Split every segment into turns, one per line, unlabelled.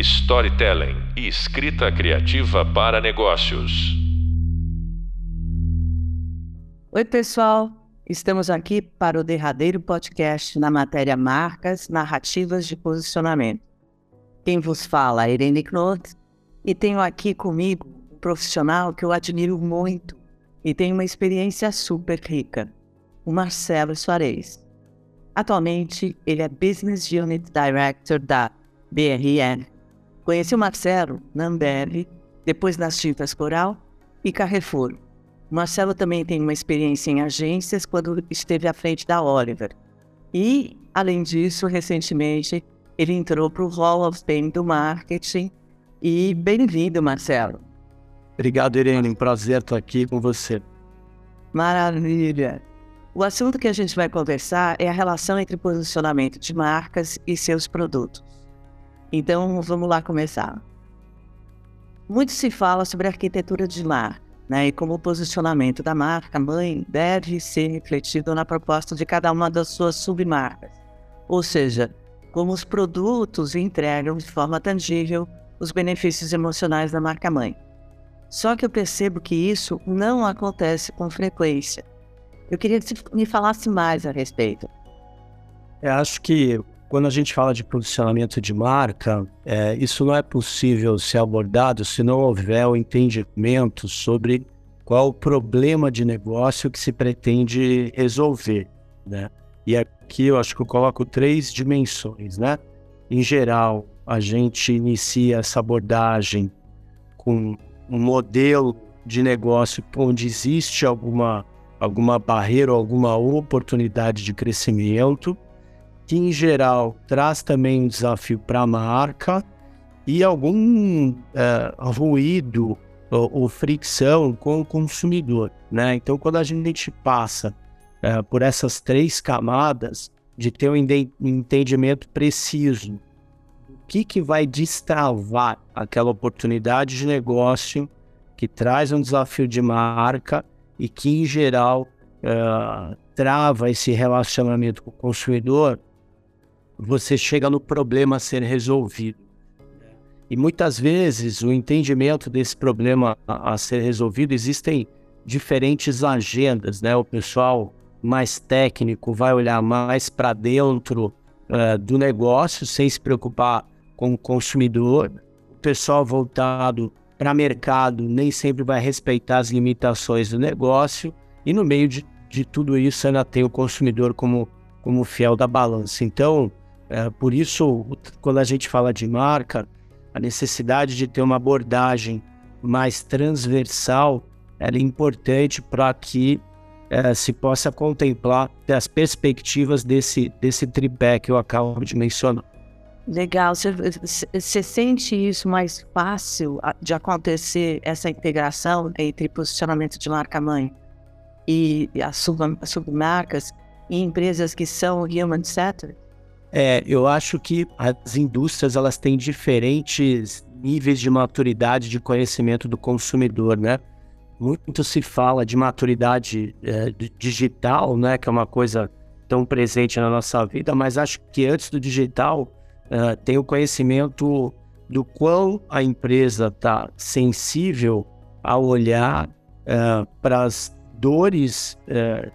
storytelling e escrita criativa para negócios.
Oi, pessoal. Estamos aqui para o derradeiro podcast na matéria Marcas Narrativas de Posicionamento. Quem vos fala é Irene Knott e tenho aqui comigo um profissional que eu admiro muito e tem uma experiência super rica, o Marcelo Soares. Atualmente, ele é Business Unit Director da BRN. Conheci o Marcelo na Ambev, depois nas Tintas Coral e Carrefour. O Marcelo também tem uma experiência em agências quando esteve à frente da Oliver. E, além disso, recentemente, ele entrou para o Hall of Fame do Marketing. E bem-vindo, Marcelo.
Obrigado, Irene. Um prazer estar aqui com você.
Maravilha. O assunto que a gente vai conversar é a relação entre posicionamento de marcas e seus produtos. Então, vamos lá começar. Muito se fala sobre arquitetura de marca, né, e como o posicionamento da marca mãe deve ser refletido na proposta de cada uma das suas submarcas. Ou seja, como os produtos entregam de forma tangível os benefícios emocionais da marca mãe. Só que eu percebo que isso não acontece com frequência. Eu queria que você me falasse mais a respeito.
Eu acho que quando a gente fala de posicionamento de marca, é, isso não é possível ser abordado se não houver o entendimento sobre qual o problema de negócio que se pretende resolver, né? E aqui eu acho que eu coloco três dimensões, né? Em geral, a gente inicia essa abordagem com um modelo de negócio onde existe alguma alguma barreira ou alguma oportunidade de crescimento, que em geral traz também um desafio para a marca e algum é, ruído ou, ou, fricção com o consumidor. Né? Então, quando a gente passa é, por essas três camadas, de ter um entendimento preciso do que, que vai destravar aquela oportunidade de negócio que traz um desafio de marca e que, em geral, uh, trava esse relacionamento com o consumidor, você chega no problema a ser resolvido. E muitas vezes o entendimento desse problema a, a ser resolvido existem diferentes agendas, né? O pessoal mais técnico vai olhar mais para dentro uh, do negócio sem se preocupar com o consumidor. O pessoal voltado para mercado nem sempre vai respeitar as limitações do negócio e no meio de, de tudo isso ainda tem o consumidor como, como fiel da balança. Então, é, por isso, quando a gente fala de marca, a necessidade de ter uma abordagem mais transversal é importante para que é, se possa contemplar as perspectivas desse, desse tripé que eu acabo de mencionar.
Legal. Você sente isso mais fácil de acontecer, essa integração entre posicionamento de marca-mãe e as submarcas em empresas que são human centered?
É, eu acho que as indústrias elas têm diferentes níveis de maturidade de conhecimento do consumidor, né? Muito se fala de maturidade é, digital, né? Que é uma coisa tão presente na nossa vida, mas acho que antes do digital uh, tem o conhecimento do quão a empresa está sensível a olhar uh, para as dores uh,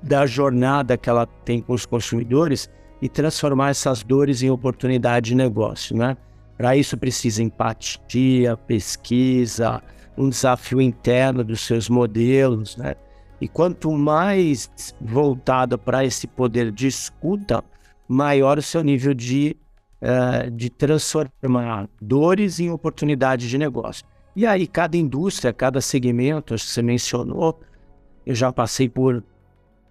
da jornada que ela tem com os consumidores e transformar essas dores em oportunidade de negócio, né? Para isso precisa empatia, pesquisa, um desafio interno dos seus modelos, né? E quanto mais voltado para esse poder de escuta, maior o seu nível de, uh, de transformar dores em oportunidades de negócio. E aí, cada indústria, cada segmento, acho que você mencionou, eu já passei por,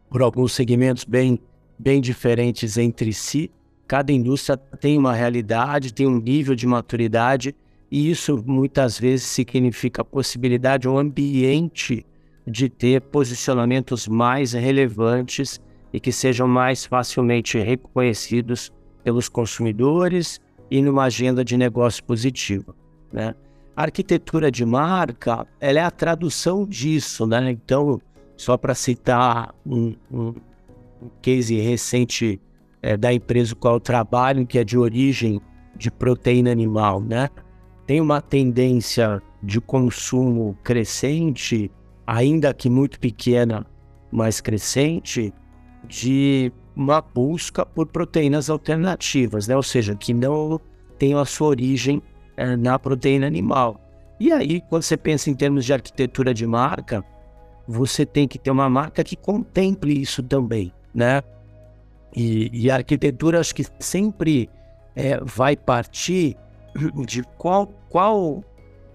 por alguns segmentos bem, bem diferentes entre si. Cada indústria tem uma realidade, tem um nível de maturidade, e isso muitas vezes significa a possibilidade, um ambiente de ter posicionamentos mais relevantes e que sejam mais facilmente reconhecidos pelos consumidores e numa agenda de negócio positiva. Né? A arquitetura de marca ela é a tradução disso. Né? Então, só para citar um, um, um, case recente é, da empresa com qual trabalho, que é de origem de proteína animal, né? Tem uma tendência de consumo crescente, ainda que muito pequena, mas crescente, de uma busca por proteínas alternativas, né? Ou seja, que não tenham a sua origem é, na proteína animal. E aí, quando você pensa em termos de arquitetura de marca, você tem que ter uma marca que contemple isso também, né? E, e a arquitetura acho que sempre é, vai partir de qual, qual,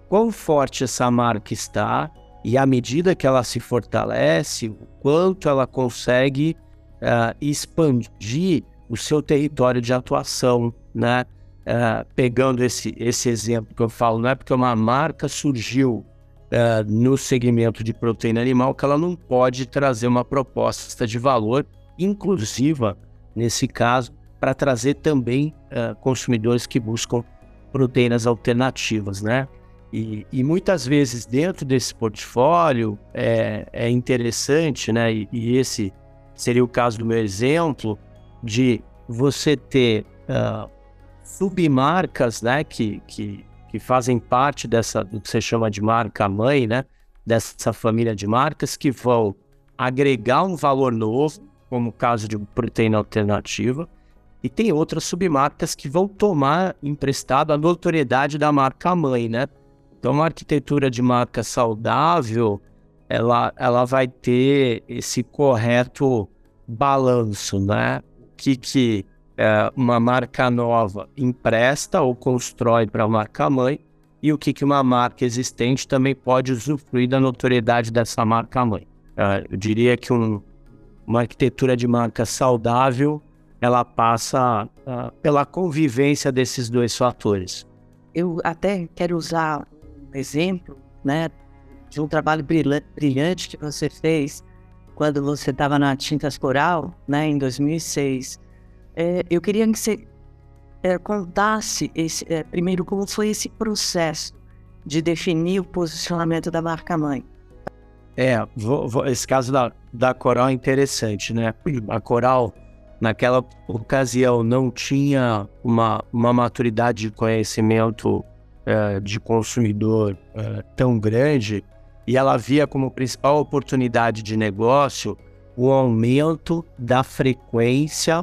quão forte essa marca está e à medida que ela se fortalece, o quanto ela consegue uh, expandir o seu território de atuação, né? Uh, pegando esse, esse exemplo que eu falo, não é porque uma marca surgiu uh, no segmento de proteína animal que ela não pode trazer uma proposta de valor inclusiva, nesse caso, para trazer também uh, consumidores que buscam proteínas alternativas, né? E, e, muitas vezes dentro desse portfólio é, é interessante, né? E, e, esse seria o caso do meu exemplo de você ter uh, submarcas, né? Que, que, que fazem parte dessa do que você chama de marca mãe, né? Dessa família de marcas que vão agregar um valor novo, como o caso de proteína alternativa, e tem outras submarcas que vão tomar emprestado a notoriedade da marca mãe, né? Então, uma arquitetura de marca saudável, ela, ela vai ter esse correto balanço, né? O que, que é, uma marca nova empresta ou constrói para a marca mãe e o que, que uma marca existente também pode usufruir da notoriedade dessa marca mãe. É, eu diria que um, uma arquitetura de marca saudável ela passa uh, pela convivência desses dois fatores.
Eu até quero usar um exemplo, né, de um trabalho brilhante que você fez quando você estava na Tintas Coral, né, em 2006. É, eu queria que você é, contasse esse, é, primeiro como foi esse processo de definir o posicionamento da marca mãe.
É, vou, vou, esse caso da, da Coral é interessante, né? A Coral naquela ocasião não tinha uma, uma maturidade de conhecimento é, de consumidor é, tão grande e ela via como principal oportunidade de negócio o aumento da frequência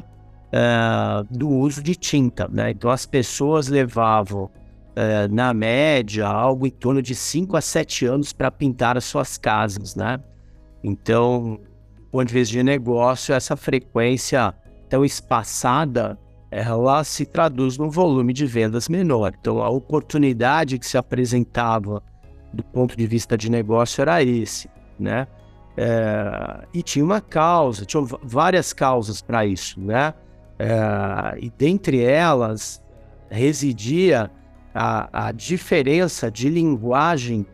é, do uso de tinta. Né? Então as pessoas levavam, é, na média, algo em torno de 5 a 7 anos para pintar as suas casas. Né? Então, do ponto de vista de negócio, essa frequência tão espaçada, ela se traduz num volume de vendas menor. Então, a oportunidade que se apresentava do ponto de vista de negócio era esse, né? É, e tinha uma causa, tinha várias causas para isso, né? É, e dentre elas residia a, a diferença de linguagem,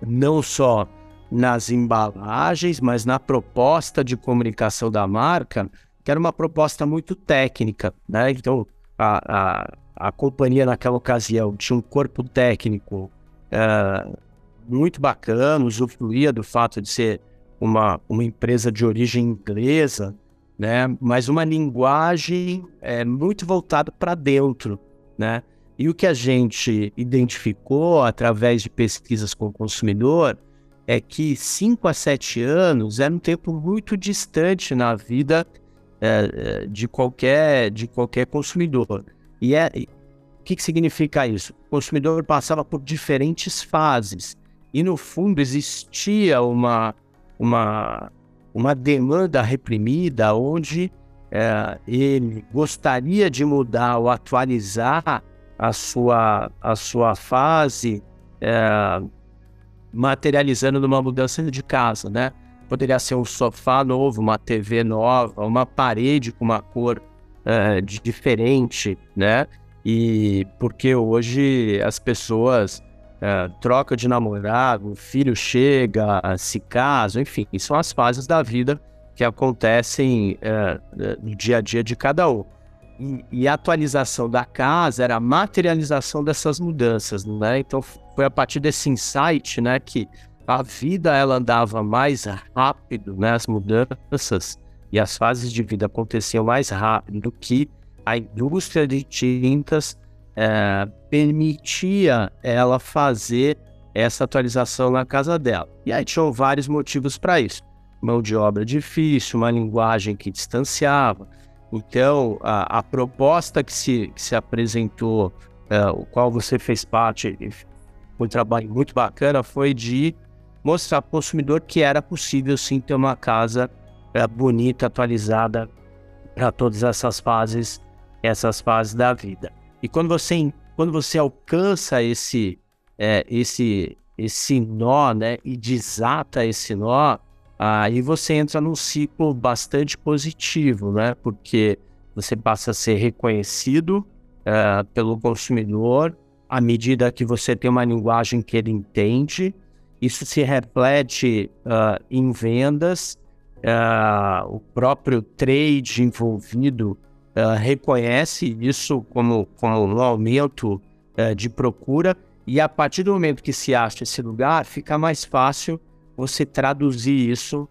não só nas embalagens, mas na proposta de comunicação da marca, que era uma proposta muito técnica, né? Então, a, a, a companhia naquela ocasião tinha um corpo técnico é, muito bacana, usufruía do fato de ser uma, uma empresa de origem inglesa, né? Mas uma linguagem é, muito voltada para dentro, né? E o que a gente identificou através de pesquisas com o consumidor é que 5 a 7 anos era um tempo muito distante na vida é, de, qualquer, de qualquer consumidor. E é, o que, que significa isso? O consumidor passava por diferentes fases e, no fundo, existia uma, uma, uma demanda reprimida onde é, ele gostaria de mudar ou atualizar a sua, a sua fase, é, materializando numa mudança de casa, né? Poderia ser um sofá novo, uma TV nova, uma parede com uma cor uh, diferente, né? E porque hoje as pessoas uh, trocam de namorado, o filho chega, se casam, enfim, são as fases da vida que acontecem uh, no dia a dia de cada um. E, e, a atualização da casa era a materialização dessas mudanças, né? Então foi a partir desse insight, né, que a vida ela andava mais rápido, né? As mudanças e as fases de vida aconteciam mais rápido do que a indústria de tintas é, permitia ela fazer essa atualização na casa dela. E aí tinham vários motivos para isso. Mão de obra difícil, uma linguagem que distanciava. Então, a, a proposta que se, que se apresentou, é, o qual você fez parte, um trabalho muito bacana, foi de mostrar para o consumidor que era possível sim ter uma casa é, bonita, atualizada para todas essas fases, essas fases da vida. E quando você, quando você alcança esse, é, esse, esse nó, né, e desata esse nó, aí você entra num ciclo bastante positivo, né, porque você passa a ser reconhecido é, pelo consumidor à medida que você tem uma linguagem que ele entende. Isso se reflete uh, em vendas, uh, o próprio trade envolvido uh, reconhece isso como, como um aumento uh, de procura, e a partir do momento que se acha esse lugar, fica mais fácil você traduzir isso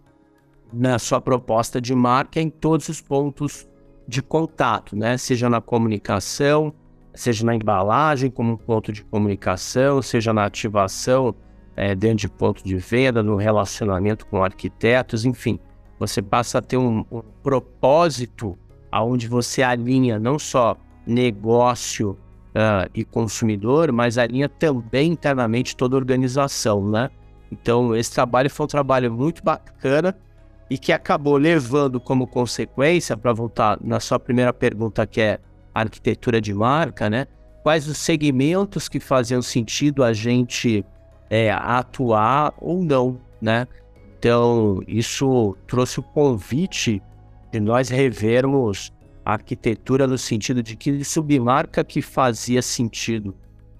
na sua proposta de marca em todos os pontos de contato, né? Seja na comunicação, seja na embalagem como um ponto de comunicação, seja na ativação é, dentro de ponto de venda, no relacionamento com arquitetos, enfim, você passa a ter um, um propósito aonde você alinha não só negócio uh, e consumidor, mas alinha também internamente toda a organização, né? Então, esse trabalho foi um trabalho muito bacana e que acabou levando como consequência, para voltar na sua primeira pergunta, que é arquitetura de marca, né? Quais os segmentos que faziam sentido a gente é, atuar ou não, né? Então, isso trouxe o convite de nós revermos a arquitetura no sentido de que submarca que fazia sentido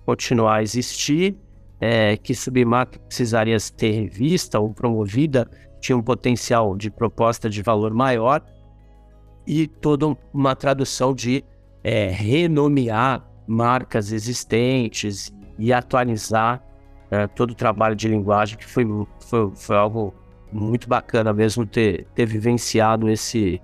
continuar a existir, é, que submarca precisaria ter revista ou promovida, tinha um potencial de proposta de valor maior e toda uma tradução de é, renomear marcas existentes e atualizar é, todo o trabalho de linguagem, que foi, foi, foi algo muito bacana mesmo ter, ter vivenciado esse,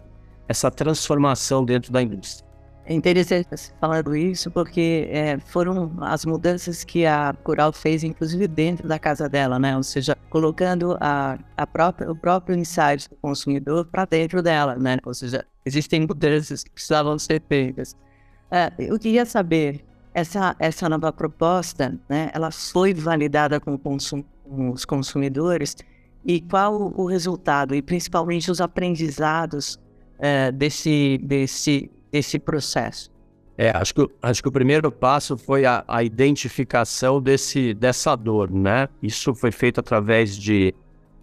essa transformação dentro da indústria.
É interessante falando isso, porque é, foram as mudanças que a Coral fez, inclusive dentro da casa dela, né? Ou seja, colocando a, a própria, o próprio insight do consumidor para dentro dela, né? Ou seja, existem mudanças que precisavam ser feitas. É, eu queria saber, essa, essa nova proposta, né? Ela foi validada com, consum, com os consumidores e qual o resultado e principalmente os aprendizados é, desse, desse, desse processo?
É, acho que, acho que o primeiro passo foi a, a identificação desse, dessa dor, né? Isso foi feito através de,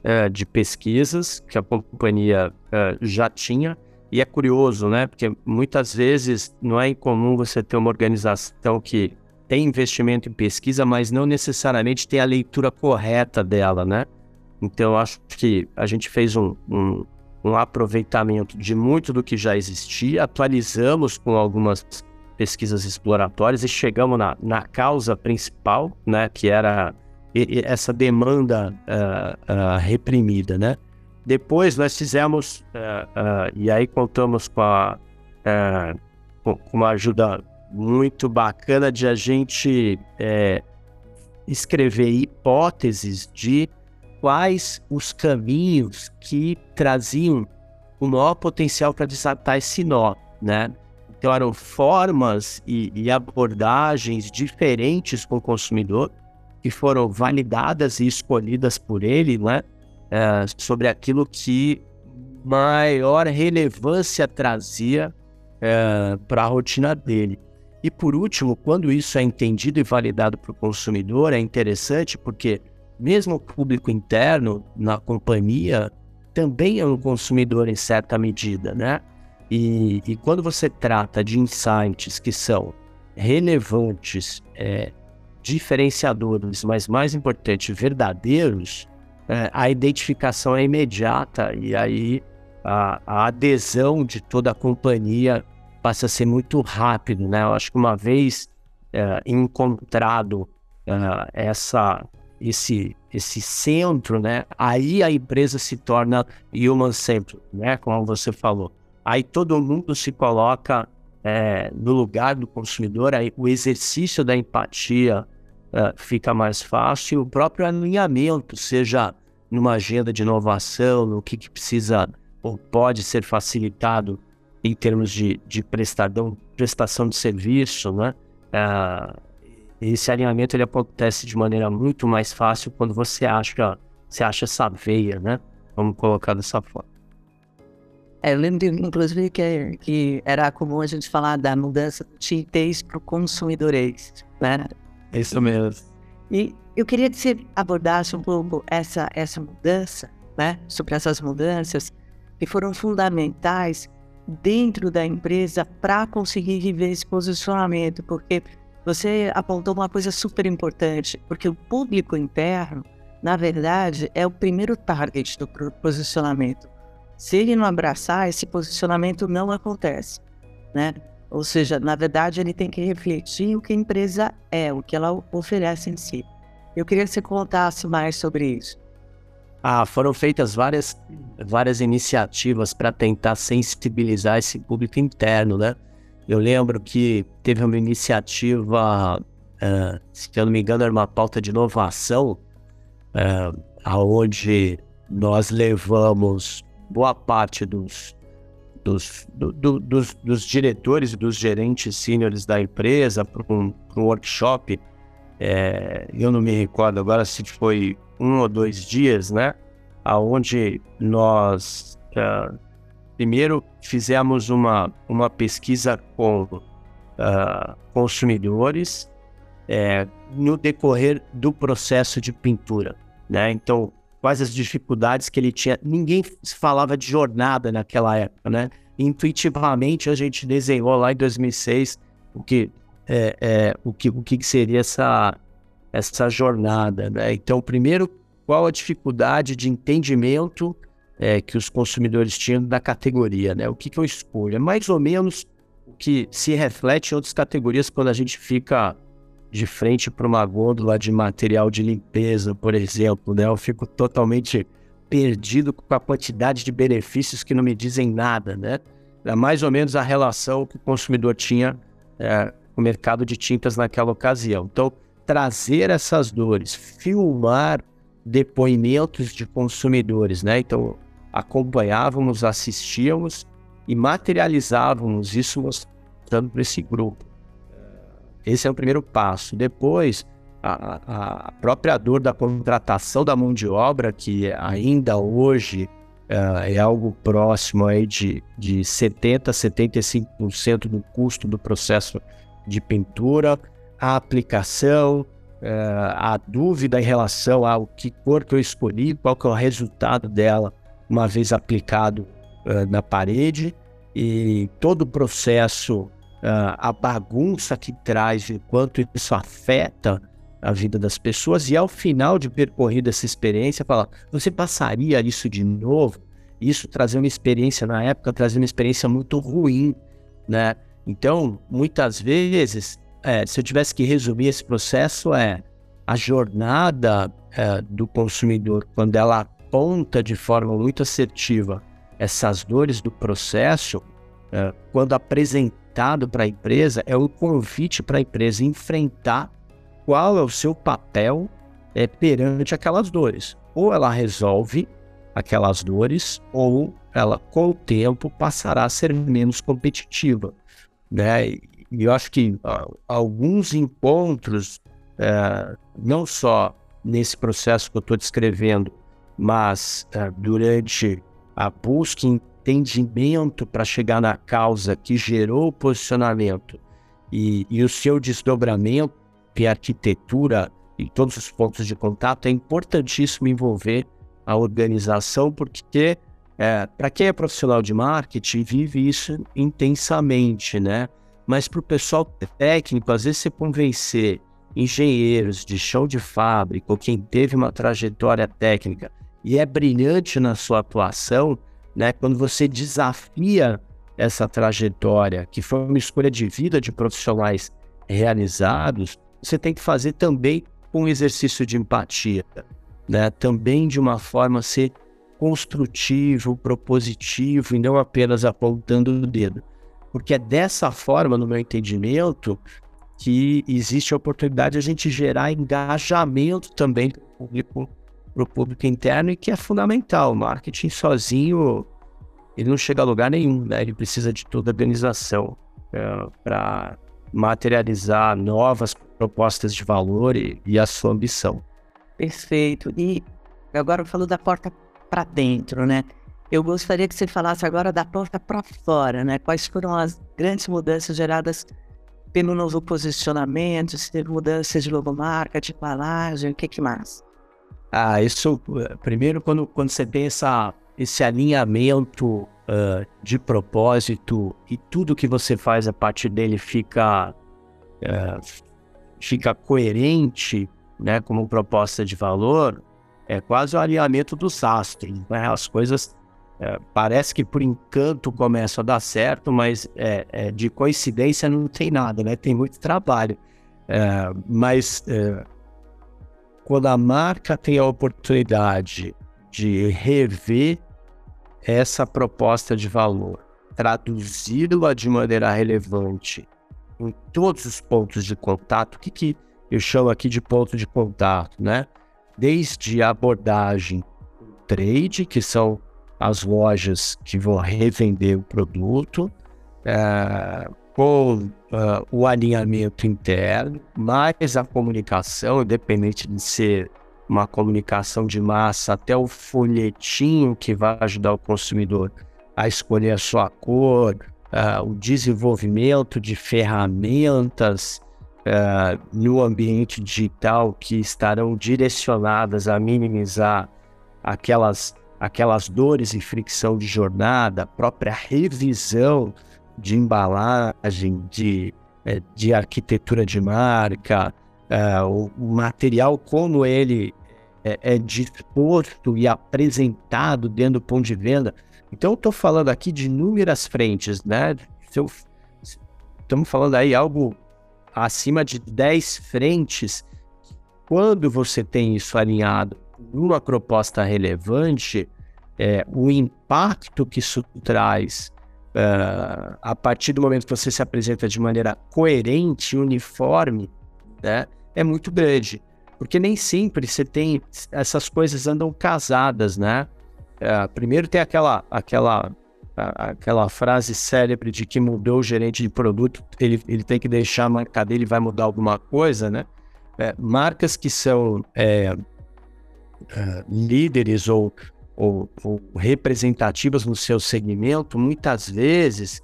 é, de pesquisas que a companhia é, já tinha. E é curioso, né? Porque muitas vezes não é incomum você ter uma organização que tem investimento em pesquisa, mas não necessariamente tem a leitura correta dela, né? Então, acho que a gente fez um, um, um, aproveitamento de muito do que já existia, atualizamos com algumas pesquisas exploratórias e chegamos na, na causa principal, né, que era essa demanda uh, uh, reprimida, né? Depois nós fizemos, uh, e aí contamos com, a, com uma ajuda muito bacana de a gente eh, escrever hipóteses de quais os caminhos que traziam o maior potencial para desatar esse nó, né? Então eram formas e, e, abordagens diferentes com o consumidor que foram validadas e escolhidas por ele, né? É, sobre aquilo que maior relevância trazia é, para a rotina dele. E por último, quando isso é entendido e validado para o consumidor, é interessante porque mesmo o público interno na companhia também é um consumidor em certa medida, né? E, e quando você trata de insights que são relevantes, é, diferenciadores, mas mais importante, verdadeiros, é, a identificação é imediata e aí a, a, adesão de toda a companhia passa a ser muito rápido, né? Eu acho que uma vez é, encontrado é, essa esse, esse centro, né? Aí a empresa se torna human centered, né? Como você falou. Aí todo mundo se coloca é, no lugar do consumidor, aí o exercício da empatia é, fica mais fácil, e o próprio alinhamento, seja numa agenda de inovação, no que, que precisa ou pode ser facilitado em termos de, de prestação, prestação de serviço, né? É, esse alinhamento ele acontece de maneira muito mais fácil quando você acha, você acha essa veia, né? Vamos colocar dessa forma.
É, eu lembro, inclusive, que, que era comum a gente falar da mudança do tintês para o consumidorês, né?
Isso mesmo.
E eu queria que você abordasse um pouco essa, essa mudança, né? Sobre essas mudanças que foram fundamentais dentro da empresa para conseguir viver esse posicionamento, porque você apontou uma coisa super importante, porque o público interno, na verdade, é o primeiro target do posicionamento. Se ele não abraçar, esse posicionamento não acontece, né? Ou seja, na verdade, ele tem que refletir o que a empresa é, o que ela oferece em si. Eu queria que você contasse mais sobre isso.
Ah, foram feitas várias, várias iniciativas para tentar sensibilizar esse público interno, né? Eu lembro que teve uma iniciativa, uh, se eu não me engano, era uma pauta de inovação, uh, aonde nós levamos boa parte dos, dos, do, do, dos, dos, diretores e dos gerentes sêniores da empresa para um, um, workshop. É, eu não me recordo agora se foi um ou dois dias, né? Aonde nós uh, primeiro fizemos uma, uma pesquisa com uh, consumidores é, no decorrer do processo de pintura, né? Então quais as dificuldades que ele tinha. Ninguém falava de jornada naquela época, né? Intuitivamente a gente desenhou lá em 2006 o que é, é, o que o que seria essa essa jornada, né? Então, primeiro, qual a dificuldade de entendimento é, que os consumidores tinham da categoria, né? O que, que eu escolho? É mais ou menos o que se reflete em outras categorias quando a gente fica de frente para uma gôndola de material de limpeza, por exemplo, né? Eu fico totalmente perdido com a quantidade de benefícios que não me dizem nada, né? É mais ou menos a relação que o consumidor tinha é, com o mercado de tintas naquela ocasião. Então, trazer essas dores, filmar depoimentos de consumidores, né? Então, acompanhávamos, assistíamos e materializávamos isso mostrando para esse grupo. Esse é o primeiro passo. Depois, a, a própria dor da contratação da mão de obra, que ainda hoje uh, é algo próximo aí de, de 70% a 75% do custo do processo de pintura, a aplicação, uh, a dúvida em relação ao que cor que eu escolhi, qual que é o resultado dela uma vez aplicado uh, na parede, e todo o processo uh, a bagunça que traz e quanto isso afeta a vida das pessoas e ao final de percorrida essa experiência, falar, você passaria isso de novo? Isso trazer uma experiência, na época, trazer uma experiência muito ruim, né? Então, muitas vezes, é, se eu tivesse que resumir esse processo, é a jornada é, do consumidor, quando ela aponta de forma muito assertiva essas dores do processo, é, quando apresenta dado para a empresa é o convite para a empresa enfrentar qual é o seu papel é, perante aquelas dores. Ou ela resolve aquelas dores, ou ela, com o tempo, passará a ser menos competitiva. Né? E eu acho que alguns encontros, uh, não só nesse processo que eu estou descrevendo, mas uh, durante a busca entendimento para chegar na causa que gerou o posicionamento e, e o seu desdobramento e arquitetura e todos os pontos de contato, é importantíssimo envolver a organização, porque é, para quem é profissional de marketing, vive isso intensamente, né? Mas para o pessoal técnico, às vezes você convencer engenheiros de chão de fábrica ou quem teve uma trajetória técnica e é brilhante na sua atuação, né? Quando você desafia essa trajetória, que foi uma escolha de vida de profissionais realizados, você tem que fazer também um exercício de empatia, né? Também de uma forma ser construtivo, propositivo e não apenas apontando o dedo. porque é dessa forma, no meu entendimento, que existe a oportunidade de a gente gerar engajamento também para o público, interno e que é fundamental. O marketing sozinho, ele não chega a lugar nenhum, né? Ele precisa de toda a organização é, para materializar novas propostas de valor e, e a sua ambição.
Perfeito. E agora falou da porta para dentro, né? Eu gostaria que você falasse agora da porta para fora, né? Quais foram as grandes mudanças geradas pelo novo posicionamento, se teve mudança de logomarca, de embalagem, o que, que mais?
Ah, isso, eh, primeiro, quando, quando você tem essa, esse alinhamento uh, de propósito e tudo que você faz a partir dele fica, uh, fica coerente, né, como proposta de valor, é quase o alinhamento dos astros, né? As coisas é, parece que por encanto começam a dar certo, mas é, é, de coincidência não tem nada, né? Tem muito trabalho. Mas quando a marca tem a oportunidade de rever essa proposta de valor, traduzi-la de maneira relevante em todos os pontos de contato, o que, que eu chamo aqui de ponto de contato, né? Desde a abordagem trade, que são as lojas que vão revender o produto, é, com uh, o alinhamento interno, mais a comunicação, independente de ser uma comunicação de massa, até o folhetinho que vai ajudar o consumidor a escolher a sua cor, uh, o desenvolvimento de ferramentas uh, no ambiente digital que estarão direcionadas a minimizar aquelas aquelas dores e fricção de jornada, a própria revisão de embalagem, de, é, de arquitetura de marca, é, o material como ele é, é disposto e apresentado dentro do ponto de venda. Então, eu estou falando aqui de inúmeras frentes, né? Estamos falando aí algo acima de 10 frentes. Quando você tem isso alinhado numa proposta relevante, é, o impacto que isso traz uh, a partir do momento que você se apresenta de maneira coerente, uniforme, né, é muito grande. Porque nem sempre você tem essas coisas andam casadas, né? Uh, primeiro tem aquela, aquela, aquela frase célebre de que mudou o gerente de produto, ele, ele tem que deixar a marca dele vai mudar alguma coisa, né? É, marcas que são é, é, líderes ou, ou, ou, representativas no seu segmento, muitas vezes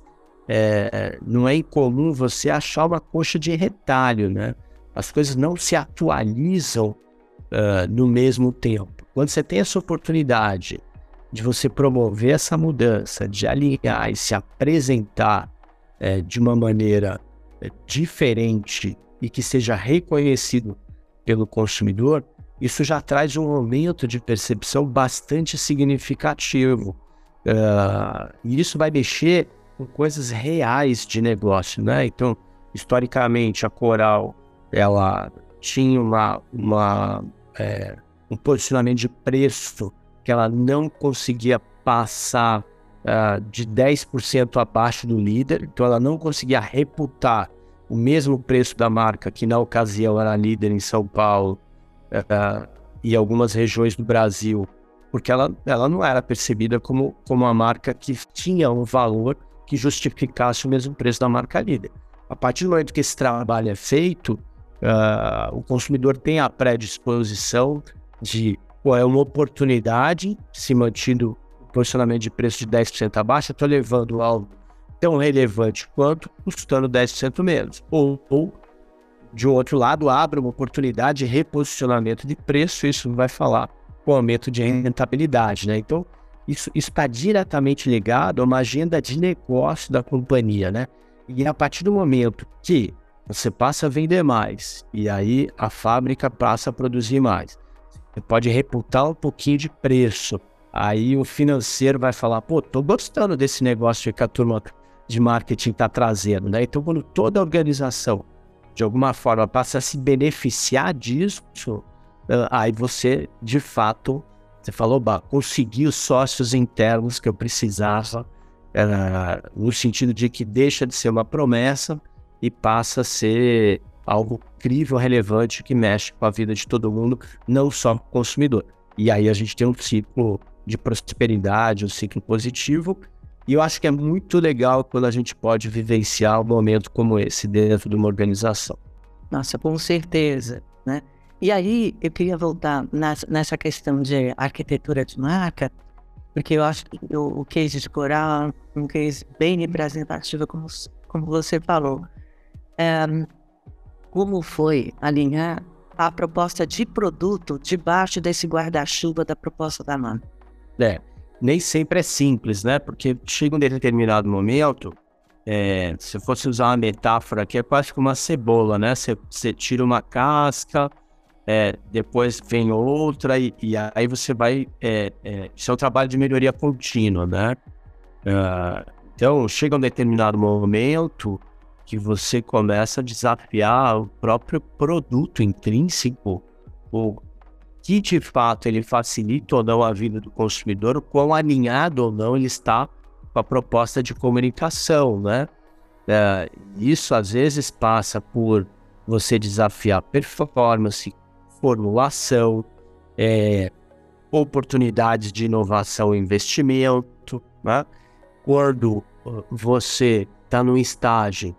é, não é incomum você achar uma coxa de retalho, né? As coisas não se atualizam uh, no mesmo tempo. Quando você tem essa oportunidade de você promover essa mudança, de alinhar e se apresentar é, de uma maneira é, diferente e que seja reconhecido pelo consumidor, isso já traz um aumento de percepção bastante significativo. Uh, e isso vai mexer com coisas reais de negócio, né? Então, historicamente, a Coral, ela tinha uma, uma é, um posicionamento de preço que ela não conseguia passar uh, de 10% abaixo do líder, então ela não conseguia reputar o mesmo preço da marca, que na ocasião era líder em São Paulo, uh, e algumas regiões do Brasil, porque ela, ela não era percebida como, como uma marca que tinha um valor que justificasse o mesmo preço da marca líder. A partir do momento que esse trabalho é feito, uh, o consumidor tem a predisposição de pô, é uma oportunidade, se mantido o posicionamento de preço de 10% abaixo, eu estou levando algo tão relevante quanto custando 10% menos. Ou, ou de outro lado, abre uma oportunidade de reposicionamento de preço, isso vai falar com aumento de rentabilidade, né? Então, isso está diretamente ligado a uma agenda de negócio da companhia, né? E a partir do momento que você passa a vender mais e aí a fábrica passa a produzir mais, você pode reputar um pouquinho de preço. Aí o financeiro vai falar, pô, tô gostando desse negócio que a turma de marketing está trazendo, né? Então, quando toda a organização de alguma forma passa a se beneficiar disso, aí você, de fato, você falou, bah, consegui os sócios internos que eu precisava no sentido de que deixa de ser uma promessa e passa a ser algo crível, relevante, que mexe com a vida de todo mundo, não só com o consumidor. E aí a gente tem um ciclo de prosperidade, um ciclo positivo, e eu acho que é muito legal quando a gente pode vivenciar um momento como esse dentro de uma organização.
Nossa, com certeza, né? E aí eu queria voltar nessa questão de arquitetura de marca, porque eu acho que o, case de Coral é um case bem representativo, como, como você falou. É, como foi alinhar a proposta de produto debaixo desse guarda-chuva da proposta da marca?
É, nem sempre é simples, né? Porque chega um determinado momento, é, se fosse usar uma metáfora aqui, é quase que uma cebola, né? Você tira uma casca, é, depois vem outra, e, e aí você vai. É, é, isso é um trabalho de melhoria contínua, né? Uh, então, chega um determinado momento que você começa a desafiar o próprio produto intrínseco, o que de fato ele facilita ou não a vida do consumidor, o quão alinhado ou não ele está com a proposta de comunicação, né? É, isso às vezes passa por você desafiar performance, formulação, é, oportunidades de inovação e investimento. Né? Quando uh, você está no estágio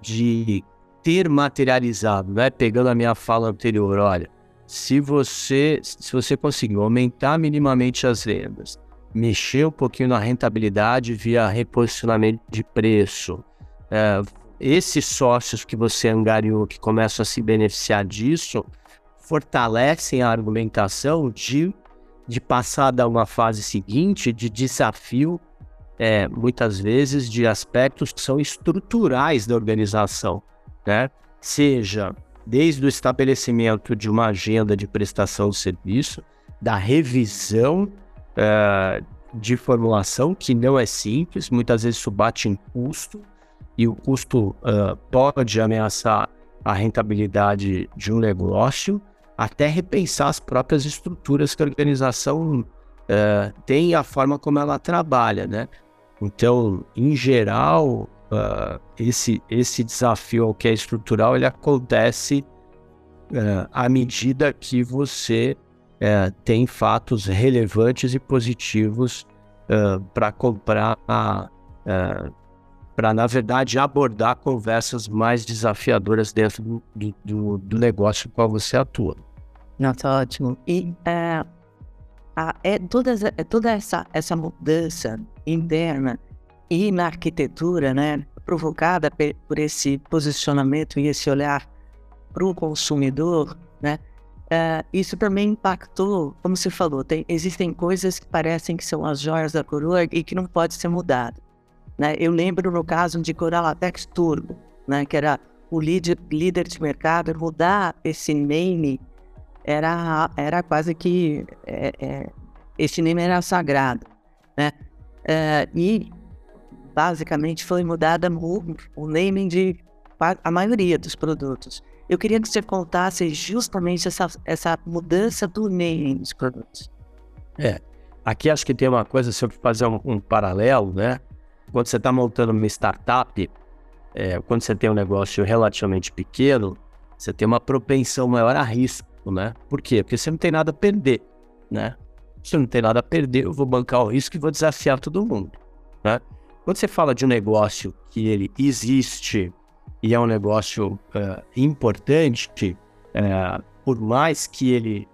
de ter materializado, né? pegando a minha fala anterior, olha, se você, se você conseguir aumentar minimamente as vendas, mexer um pouquinho na rentabilidade via reposicionamento de preço, é, esses sócios que você angariou que começam a se beneficiar disso, fortalecem a argumentação de, de passar a uma fase seguinte de desafio, é, muitas vezes, de aspectos que são estruturais da organização, né? Seja desde o estabelecimento de uma agenda de prestação de serviço, da revisão é, de formulação, que não é simples, muitas vezes isso bate em custo, e o custo uh, pode ameaçar a rentabilidade de um negócio, até repensar as próprias estruturas que a organização uh, tem a forma como ela trabalha, né? Então, em geral, uh, esse, esse desafio que é estrutural, ele acontece uh, à medida que você uh, tem fatos relevantes e positivos para comprar, para, na verdade, abordar conversas mais desafiadoras dentro do, do, do negócio com qual você atua.
Nossa, ótimo. E a, é toda, é toda essa, essa mudança interna e na arquitetura, né, provocada por esse posicionamento e esse olhar para o consumidor, né, é, isso também impactou, como você falou, tem, existem coisas que parecem que são as joias da coroa e que não pode ser mudado. Né? Eu lembro no caso de Coralatex Turbo, né, que era o líder, líder de mercado, mudar esse name era, era quase que é, é, esse nome era sagrado, né? É, e basicamente foi mudada o, naming de a maioria dos produtos. Eu queria que você contasse justamente essa, essa mudança do naming dos produtos.
É, aqui acho que tem uma coisa, se eu fazer um, um paralelo, né? Quando você está montando uma startup, é, quando você tem um negócio relativamente pequeno, você tem uma propensão maior a risco né? Por quê? Porque você não tem nada a perder, né? Se não tem nada a perder, eu vou bancar o risco e vou desafiar todo mundo, né? Quando você fala de um negócio que ele existe e é um negócio uh, importante, uh, por mais que ele,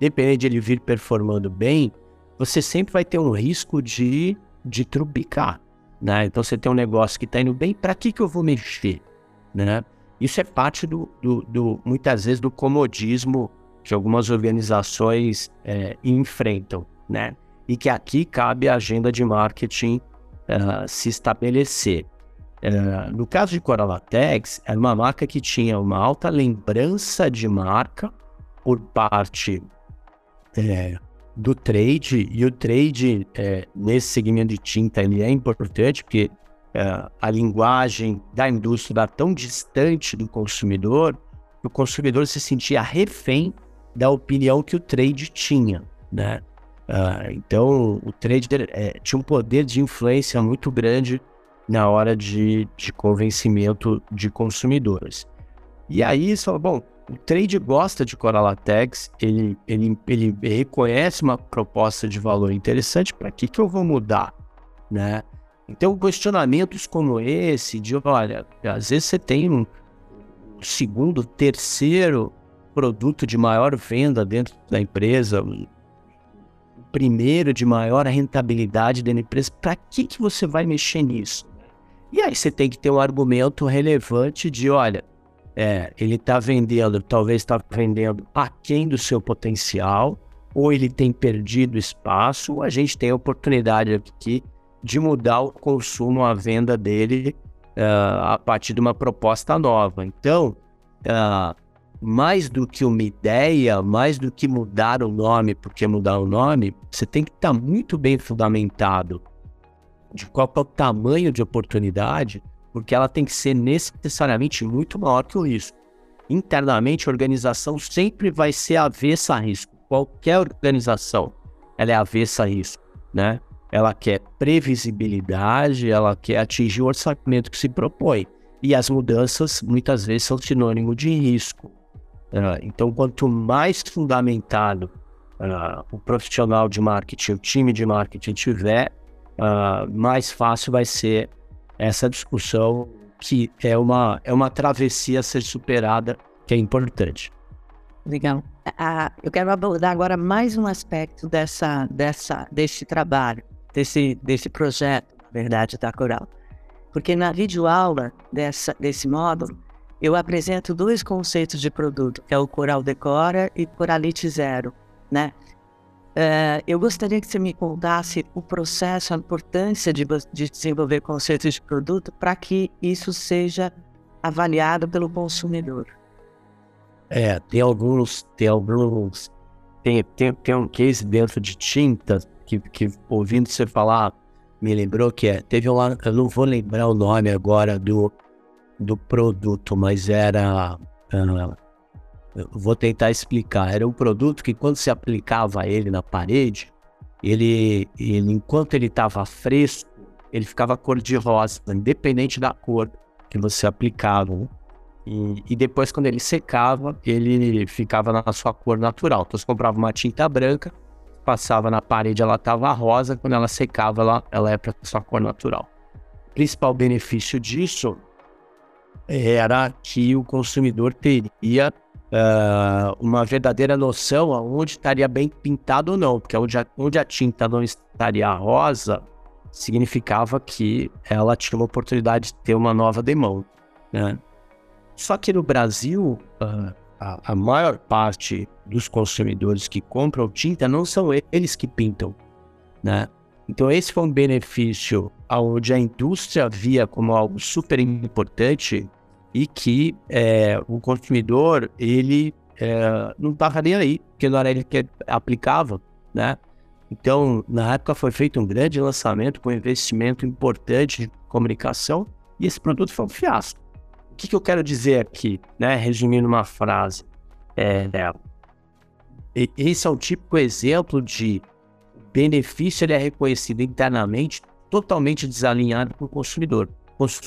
dependendo de ele vir performando bem, você sempre vai ter um risco de, de trubicar, né? Então você tem um negócio que está indo bem, para que, que eu vou mexer, né? Isso é parte do, do, do muitas vezes do comodismo que algumas organizações é, enfrentam, né? E que aqui cabe a agenda de marketing uh, se estabelecer. Uh, no caso de Coralatex, era uma marca que tinha uma alta lembrança de marca por parte é, do trade, e o trade é, nesse segmento de tinta ele é importante, porque é, a linguagem da indústria era tão distante do consumidor que o consumidor se sentia refém da opinião que o trade tinha, né? Uh, então, o trader é, tinha um poder de influência muito grande na hora de, de convencimento de consumidores. E aí, só bom, o trade gosta de Coralatex, ele, ele, ele reconhece uma proposta de valor interessante, para que, que eu vou mudar, né? Então, questionamentos como esse, de olha, às vezes você tem um segundo, terceiro produto de maior venda dentro da empresa, primeiro de maior rentabilidade da empresa, para que, que você vai mexer nisso? E aí você tem que ter um argumento relevante de, olha, é, ele está vendendo, talvez está vendendo aquém do seu potencial, ou ele tem perdido espaço, ou a gente tem a oportunidade aqui de mudar o consumo, a venda dele uh, a partir de uma proposta nova. Então, uh, mais do que uma ideia, mais do que mudar o nome, porque mudar o nome, você tem que estar tá muito bem fundamentado de qual é o tamanho de oportunidade, porque ela tem que ser necessariamente muito maior que o risco. Internamente, a organização sempre vai ser avessa a risco. Qualquer organização, ela é avessa a risco, né? ela quer previsibilidade, ela quer atingir o orçamento que se propõe. E as mudanças muitas vezes são sinônimo de risco. Então, quanto mais fundamentado uh, o profissional de marketing, o time de marketing tiver, uh, mais fácil vai ser essa discussão que é uma, é uma travessia a ser superada, que é importante.
Legal. eu quero abordar agora mais um aspecto dessa, dessa, desse trabalho desse, desse projeto, na verdade, da Coral. Porque na videoaula dessa, desse módulo, eu apresento dois conceitos de produto, que é o Coral Decora e Coralite Zero, né? Uh, eu gostaria que você me contasse o processo, a importância de, de desenvolver conceitos de produto para que isso seja avaliado pelo consumidor.
É, tem alguns, tem alguns, tem, tem, tem um case dentro de tintas que, que ouvindo você falar, me lembrou que é, teve lá, eu não vou lembrar o nome agora do, do produto, mas era. Uh, vou tentar explicar. Era um produto que quando se aplicava ele na parede, ele, ele enquanto ele estava fresco, ele ficava cor de rosa, independente da cor que você aplicava. Né? E, e, depois, quando ele secava, ele ficava na sua cor natural. Então, você comprava uma tinta branca, passava na parede ela estava rosa, quando ela secava ela, ela é para sua cor natural. O principal benefício disso era que o consumidor teria uh, uma verdadeira noção onde estaria bem pintado ou não, porque onde a, onde a tinta não estaria rosa, significava que ela tinha uma oportunidade de ter uma nova demão. Né? Só que no Brasil, uh, a, a maior parte dos consumidores que compram tinta não são eles que pintam, né? Então esse foi um benefício onde a indústria via como algo super importante e que é, o consumidor ele é, não estava nem aí, porque não era ele que aplicava, né? Então na época foi feito um grande lançamento com investimento importante de comunicação e esse produto foi um fiasco. O que, que eu quero dizer aqui, né? Resumindo uma frase. É, é, esse é o típico exemplo de benefício ele é reconhecido internamente, totalmente desalinhado com o consumidor.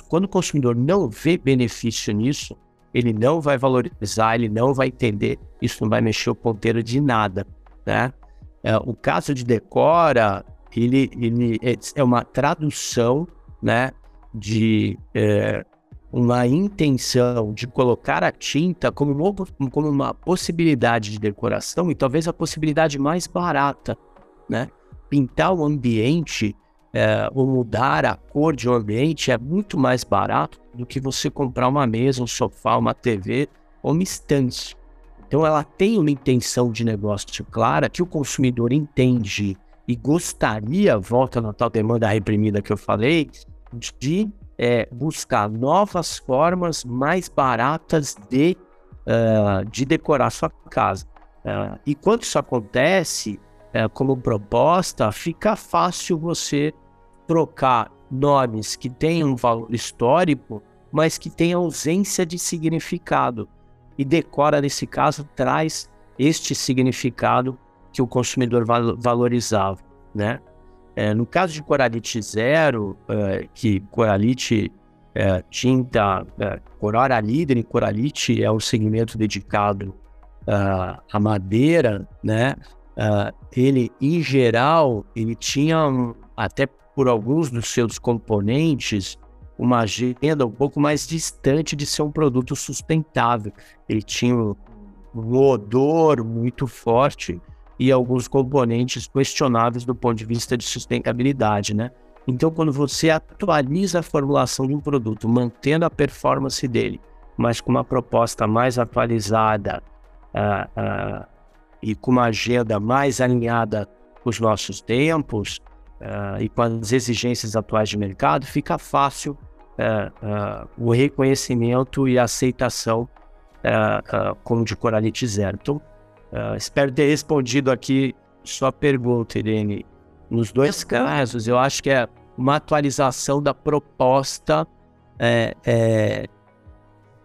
Quando o consumidor não vê benefício nisso, ele não vai valorizar, ele não vai entender, isso não vai mexer o ponteiro de nada, né? É, o caso de Decora, ele, ele é, é uma tradução, né, de é, uma intenção de colocar a tinta como uma, como uma possibilidade de decoração e talvez a possibilidade mais barata, né? Pintar o ambiente é, ou mudar a cor de um ambiente é muito mais barato do que você comprar uma mesa, um sofá, uma TV ou uma estante. Então ela tem uma intenção de negócio clara que o consumidor entende e gostaria, volta na tal demanda reprimida que eu falei, de é, buscar novas formas mais baratas de, uh, de decorar sua casa. Uh, e quando isso acontece, uh, como proposta, fica fácil você trocar nomes que tenham valor histórico, mas que têm ausência de significado. E decora, nesse caso, traz este significado que o consumidor val valorizava, né? É, no caso de Coralite Zero, é, que Coralite é, tinta, é, Corora líder em Coralite é um segmento dedicado uh, à madeira, né? Uh, ele, em geral, ele tinha, até por alguns dos seus componentes, uma agenda um pouco mais distante de ser um produto sustentável. Ele tinha um odor muito forte e alguns componentes questionáveis do ponto de vista de sustentabilidade, né? Então, quando você atualiza a formulação de um produto, mantendo a performance dele, mas com uma proposta mais atualizada uh, uh, e com uma agenda mais alinhada com os nossos tempos uh, e com as exigências atuais de mercado, fica fácil o reconhecimento e a aceitação como de Coralite Zero. Então, espero ter respondido aqui sua pergunta, Irene. Nos dois casos, eu acho que é uma atualização da proposta é, é,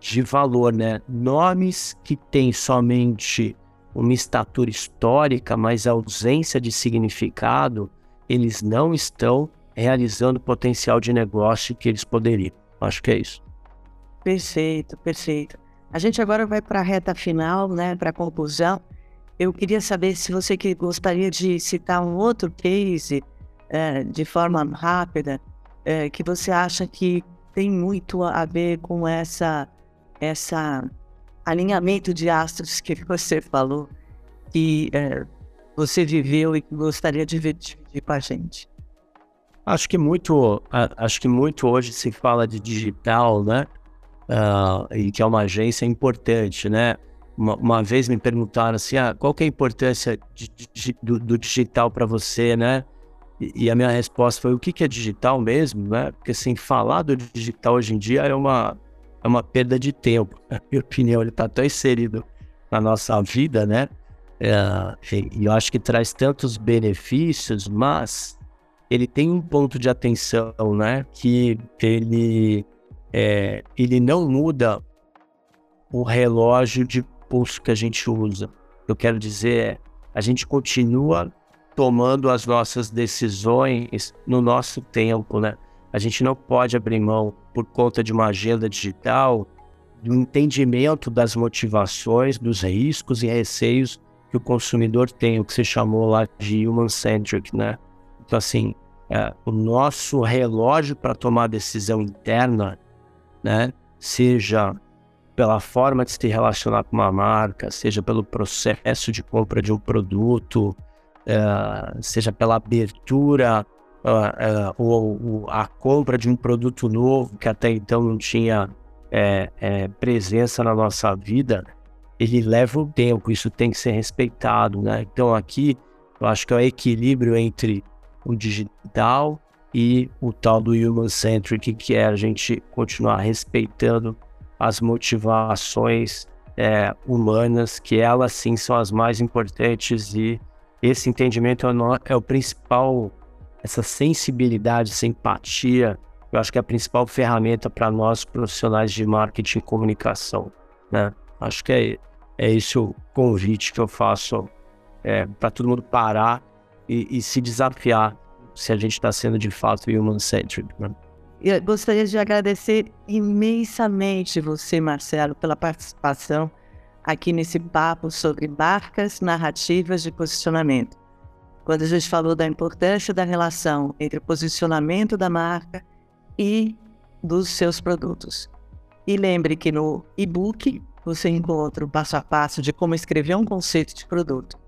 de valor, né? Nomes que têm somente uma estatura histórica, mas ausência de significado, eles não estão realizando o potencial de negócio que eles poderiam. Acho que é isso.
Perfeito, perfeito. A gente agora vai para a reta final, né, para a conclusão. Eu queria saber se você que gostaria de citar um outro case é, de forma rápida é, que você acha que tem muito a ver com essa essa alinhamento de astros que você falou que é, você viveu e que gostaria de dividir com a gente.
Acho que muito, acho que muito hoje se fala de digital, né? Uh, e que é uma agência importante, né? Uma, uma, vez me perguntaram assim, ah, qual que é a importância de, de, do, do, digital para você, né? E, e, a minha resposta foi, o que, que é digital mesmo, né? Porque assim, falar do digital hoje em dia é uma, é uma perda de tempo. Na minha opinião, ele está tão inserido na nossa vida, né? É, e eu acho que traz tantos benefícios, mas ele tem um ponto de atenção, né? Que ele, é, ele não muda o relógio de pulso que a gente usa. Eu quero dizer, é, a gente continua tomando as nossas decisões no nosso tempo, né? A gente não pode abrir mão por conta de uma agenda digital do entendimento das motivações, dos riscos e receios que o consumidor tem, o que você chamou lá de human-centric, né? Então, assim, é, o nosso relógio para tomar decisão interna, né? Seja pela forma de se relacionar com uma marca, seja pelo processo de compra de um produto, uh, seja pela abertura uh, uh, ou, a compra de um produto novo que até então não tinha é, é, presença na nossa vida, ele leva um tempo, isso tem que ser respeitado, né? Então aqui eu acho que é o equilíbrio entre o digital e o tal do human centric, que é a gente continuar respeitando as motivações é, humanas, que elas sim são as mais importantes e esse entendimento é, no, é o principal, essa sensibilidade, essa empatia, eu acho que é a principal ferramenta para nós profissionais de marketing e comunicação, né? Acho que é, é esse o convite que eu faço é, para todo mundo parar e, e, se desafiar se a gente está sendo de fato human-centric. Né?
Eu gostaria de agradecer imensamente você, Marcelo, pela participação aqui nesse papo sobre marcas narrativas de posicionamento. Quando a gente falou da importância da relação entre o posicionamento da marca e dos seus produtos. E lembre que no e-book você encontra o passo a passo de como escrever um conceito de produto.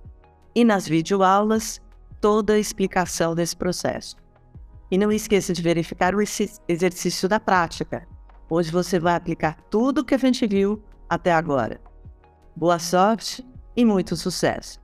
E nas videoaulas, toda a explicação desse processo. E não esqueça de verificar o exercício da prática, onde você vai aplicar tudo o que a gente viu até agora. Boa sorte e muito sucesso!